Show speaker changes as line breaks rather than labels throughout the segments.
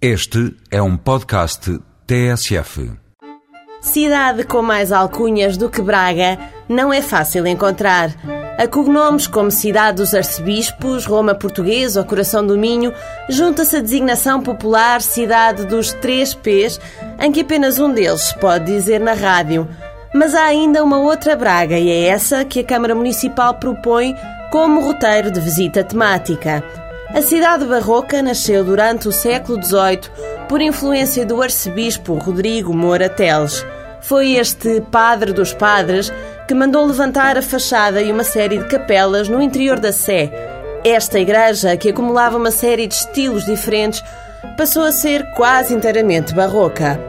Este é um podcast TSF.
Cidade com mais alcunhas do que Braga não é fácil encontrar. A cognomes como Cidade dos Arcebispos, Roma Português ou Coração do Minho, junta-se a designação popular Cidade dos Três P's, em que apenas um deles pode dizer na rádio. Mas há ainda uma outra Braga e é essa que a Câmara Municipal propõe como roteiro de visita temática. A cidade barroca nasceu durante o século XVIII por influência do arcebispo Rodrigo Moura Teles. Foi este padre dos padres que mandou levantar a fachada e uma série de capelas no interior da Sé. Esta igreja, que acumulava uma série de estilos diferentes, passou a ser quase inteiramente barroca.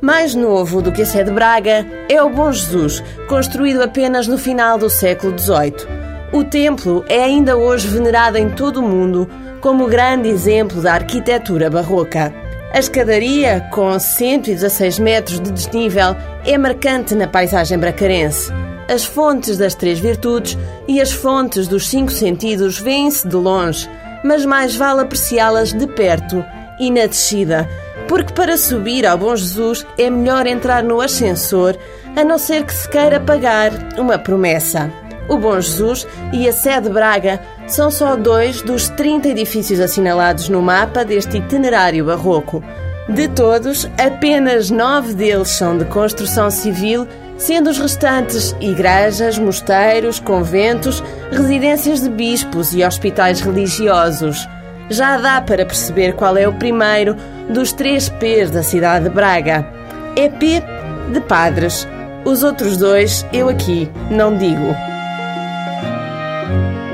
Mais novo do que a Sé de Braga é o Bom Jesus, construído apenas no final do século XVIII. O templo é ainda hoje venerado em todo o mundo como grande exemplo da arquitetura barroca. A escadaria, com 116 metros de desnível, é marcante na paisagem bracarense. As fontes das três virtudes e as fontes dos cinco sentidos vêm-se de longe, mas mais vale apreciá-las de perto e na descida, porque para subir ao Bom Jesus é melhor entrar no ascensor, a não ser que se queira pagar uma promessa. O Bom Jesus e a Sede Braga são só dois dos 30 edifícios assinalados no mapa deste itinerário barroco. De todos, apenas nove deles são de construção civil, sendo os restantes igrejas, mosteiros, conventos, residências de bispos e hospitais religiosos. Já dá para perceber qual é o primeiro dos três P's da cidade de Braga. É P de padres. Os outros dois eu aqui não digo. Música